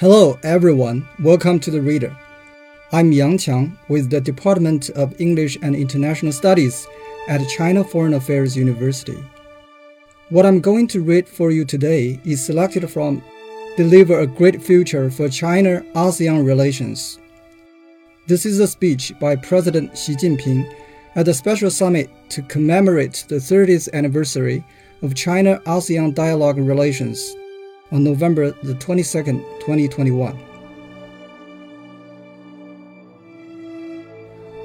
Hello, everyone. Welcome to the Reader. I'm Yang Qiang with the Department of English and International Studies at China Foreign Affairs University. What I'm going to read for you today is selected from Deliver a Great Future for China ASEAN Relations. This is a speech by President Xi Jinping at the special summit to commemorate the 30th anniversary of China ASEAN dialogue relations on November the 22nd, 2021.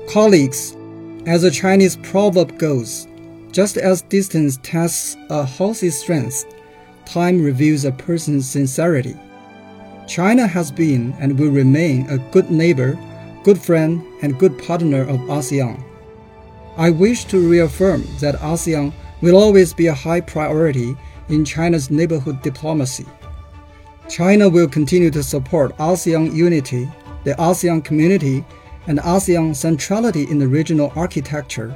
Colleagues, as a Chinese proverb goes, just as distance tests a horse's strength, time reveals a person's sincerity. China has been and will remain a good neighbor, good friend, and good partner of ASEAN. I wish to reaffirm that ASEAN will always be a high priority in China's neighborhood diplomacy. China will continue to support ASEAN unity, the ASEAN community, and ASEAN centrality in the regional architecture,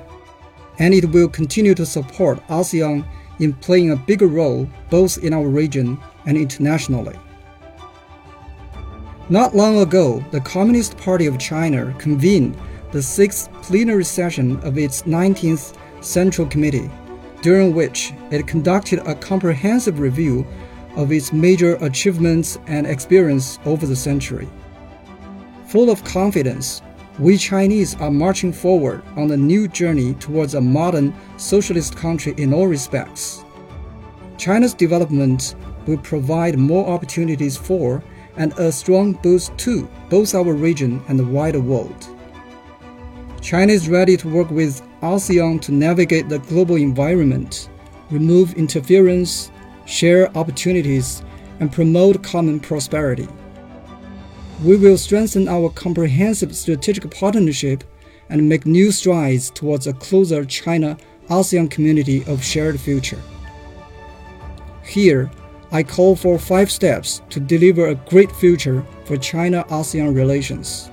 and it will continue to support ASEAN in playing a bigger role both in our region and internationally. Not long ago, the Communist Party of China convened the sixth plenary session of its 19th Central Committee, during which it conducted a comprehensive review of its major achievements and experience over the century. Full of confidence, we Chinese are marching forward on a new journey towards a modern socialist country in all respects. China's development will provide more opportunities for and a strong boost to both our region and the wider world. China is ready to work with ASEAN to navigate the global environment, remove interference, share opportunities, and promote common prosperity. We will strengthen our comprehensive strategic partnership and make new strides towards a closer China ASEAN community of shared future. Here, I call for five steps to deliver a great future for China ASEAN relations.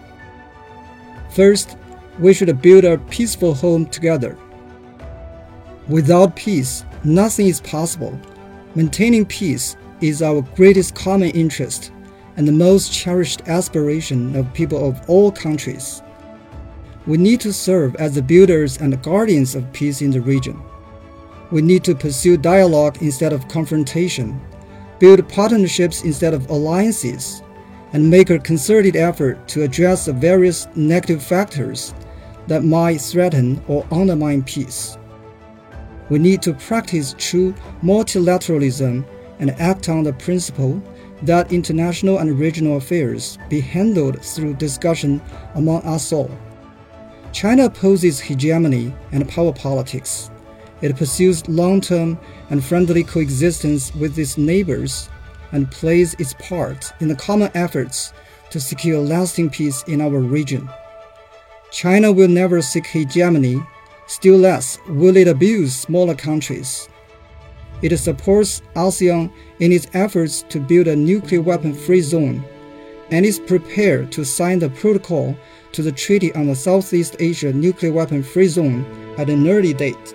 First, we should build a peaceful home together. Without peace, nothing is possible Maintaining peace is our greatest common interest and the most cherished aspiration of people of all countries. We need to serve as the builders and the guardians of peace in the region. We need to pursue dialogue instead of confrontation, build partnerships instead of alliances, and make a concerted effort to address the various negative factors that might threaten or undermine peace we need to practice true multilateralism and act on the principle that international and regional affairs be handled through discussion among us all. China opposes hegemony and power politics. It pursues long term and friendly coexistence with its neighbors and plays its part in the common efforts to secure lasting peace in our region. China will never seek hegemony Still less will it abuse smaller countries. It supports ASEAN in its efforts to build a nuclear weapon free zone and is prepared to sign the protocol to the Treaty on the Southeast Asia Nuclear Weapon Free Zone at an early date.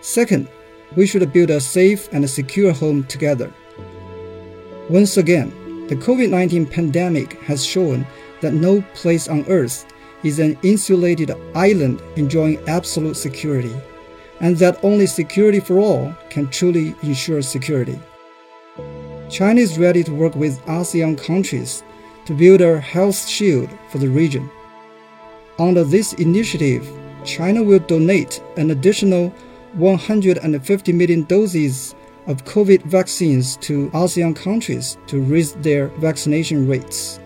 Second, we should build a safe and secure home together. Once again, the COVID 19 pandemic has shown that no place on earth is an insulated island enjoying absolute security, and that only security for all can truly ensure security. China is ready to work with ASEAN countries to build a health shield for the region. Under this initiative, China will donate an additional 150 million doses of COVID vaccines to ASEAN countries to raise their vaccination rates.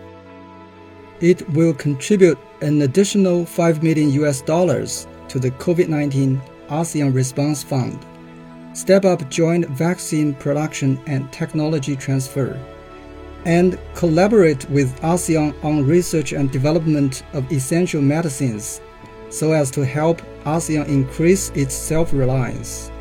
It will contribute an additional 5 million US dollars to the COVID-19 ASEAN Response Fund, step up joint vaccine production and technology transfer, and collaborate with ASEAN on research and development of essential medicines so as to help ASEAN increase its self-reliance.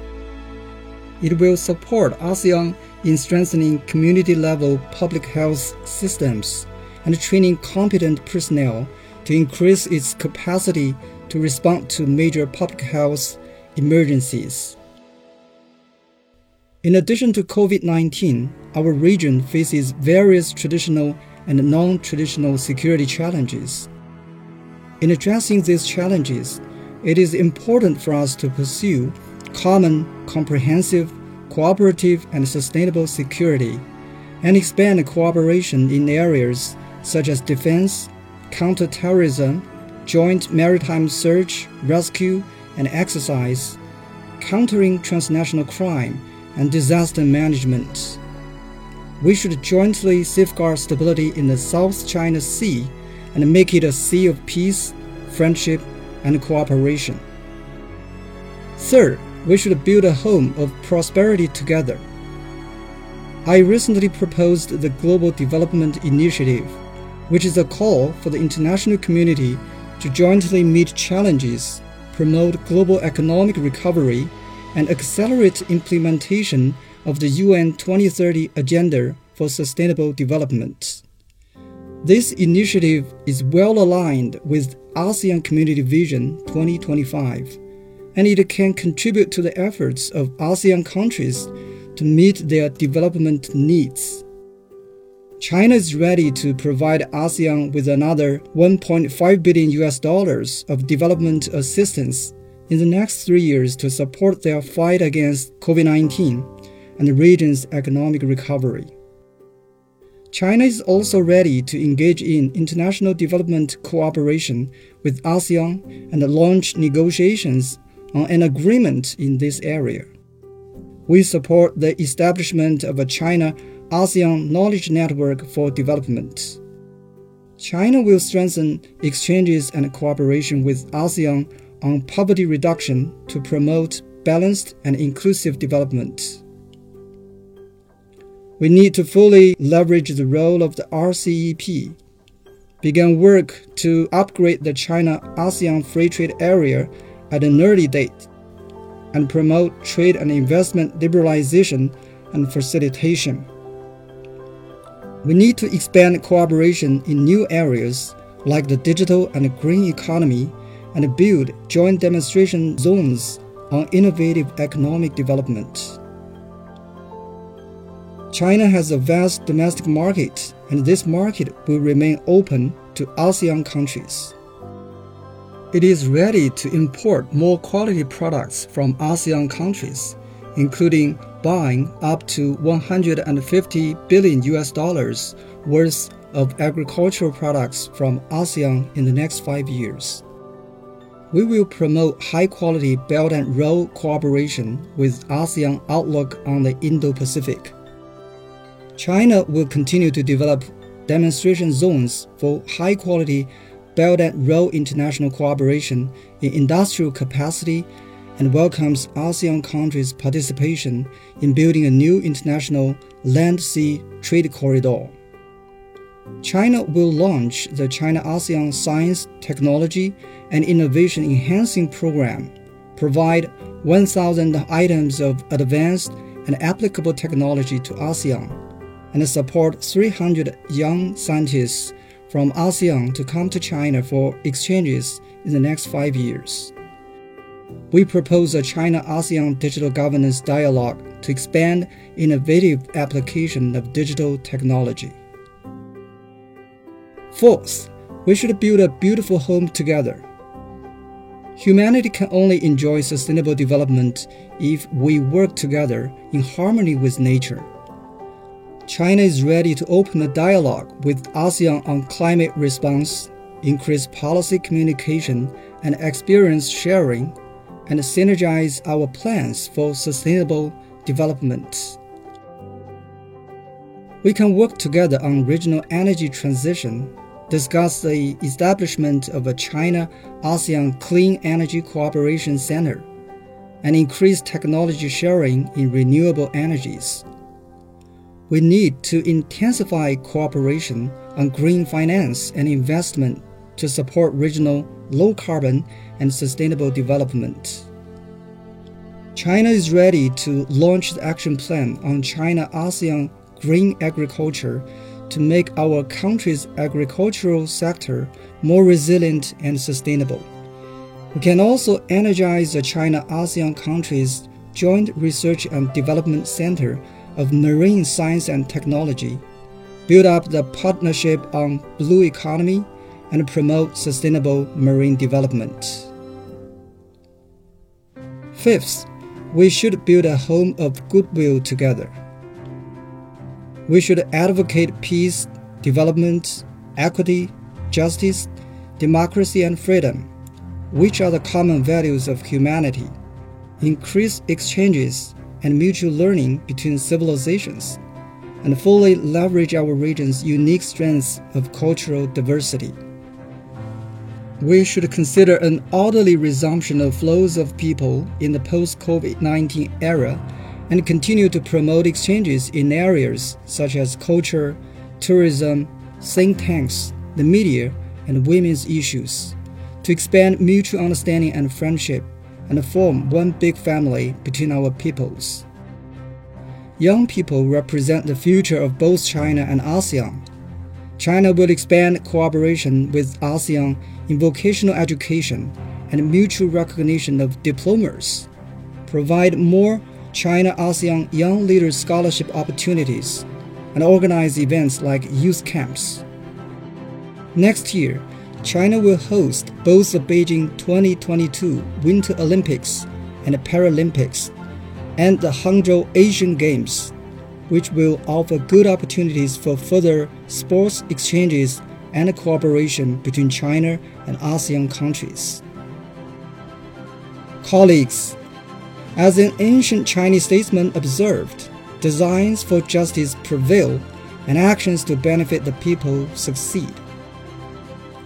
It will support ASEAN in strengthening community-level public health systems and training competent personnel to increase its capacity to respond to major public health emergencies. In addition to COVID 19, our region faces various traditional and non traditional security challenges. In addressing these challenges, it is important for us to pursue common, comprehensive, cooperative, and sustainable security, and expand cooperation in areas such as defense, counterterrorism, joint maritime search, rescue, and exercise, countering transnational crime, and disaster management. We should jointly safeguard stability in the South China Sea and make it a sea of peace, friendship, and cooperation. Third, we should build a home of prosperity together. I recently proposed the Global Development Initiative, which is a call for the international community to jointly meet challenges, promote global economic recovery, and accelerate implementation of the UN 2030 Agenda for Sustainable Development. This initiative is well aligned with ASEAN Community Vision 2025, and it can contribute to the efforts of ASEAN countries to meet their development needs. China is ready to provide ASEAN with another 1.5 billion US dollars of development assistance in the next three years to support their fight against COVID 19 and the region's economic recovery. China is also ready to engage in international development cooperation with ASEAN and launch negotiations on an agreement in this area. We support the establishment of a China ASEAN Knowledge Network for Development. China will strengthen exchanges and cooperation with ASEAN on poverty reduction to promote balanced and inclusive development. We need to fully leverage the role of the RCEP, begin work to upgrade the China ASEAN Free Trade Area at an early date, and promote trade and investment liberalization and facilitation. We need to expand cooperation in new areas like the digital and green economy and build joint demonstration zones on innovative economic development. China has a vast domestic market, and this market will remain open to ASEAN countries. It is ready to import more quality products from ASEAN countries, including buying up to 150 billion US dollars worth of agricultural products from ASEAN in the next five years. We will promote high quality Belt and Road cooperation with ASEAN outlook on the Indo Pacific China will continue to develop demonstration zones for high quality Belt and Road international cooperation in industrial capacity and welcomes ASEAN countries' participation in building a new international land sea trade corridor. China will launch the China ASEAN Science, Technology, and Innovation Enhancing Program, provide 1,000 items of advanced and applicable technology to ASEAN and support 300 young scientists from ASEAN to come to China for exchanges in the next five years. We propose a China ASEAN digital governance dialogue to expand innovative application of digital technology. Fourth, we should build a beautiful home together. Humanity can only enjoy sustainable development if we work together in harmony with nature. China is ready to open a dialogue with ASEAN on climate response, increase policy communication and experience sharing, and synergize our plans for sustainable development. We can work together on regional energy transition, discuss the establishment of a China ASEAN Clean Energy Cooperation Center, and increase technology sharing in renewable energies we need to intensify cooperation on green finance and investment to support regional low carbon and sustainable development. China is ready to launch the action plan on China ASEAN green agriculture to make our country's agricultural sector more resilient and sustainable. We can also energize the China ASEAN countries Joint Research and Development Center of Marine Science and Technology, build up the partnership on blue economy, and promote sustainable marine development. Fifth, we should build a home of goodwill together. We should advocate peace, development, equity, justice, democracy, and freedom, which are the common values of humanity, increase exchanges and mutual learning between civilizations, and fully leverage our region's unique strengths of cultural diversity. We should consider an orderly resumption of flows of people in the post COVID 19 era and continue to promote exchanges in areas such as culture, tourism, think tanks, the media, and women's issues to expand mutual understanding and friendship and form one big family between our peoples. Young people represent the future of both China and ASEAN. China will expand cooperation with ASEAN in vocational education and mutual recognition of diplomas, provide more China ASEAN Young Leaders Scholarship opportunities, and organize events like youth camps. Next year, China will host both the Beijing 2022 Winter Olympics and Paralympics and the Hangzhou Asian Games, which will offer good opportunities for further sports exchanges and cooperation between China and ASEAN countries. Colleagues, as an ancient Chinese statesman observed, designs for justice prevail and actions to benefit the people succeed.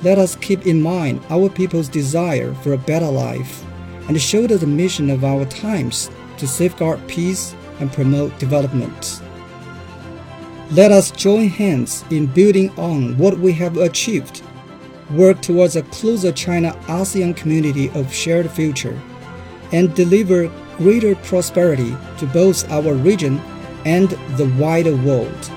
Let us keep in mind our people's desire for a better life and shoulder the mission of our times to safeguard peace and promote development. Let us join hands in building on what we have achieved, work towards a closer China ASEAN community of shared future, and deliver greater prosperity to both our region and the wider world.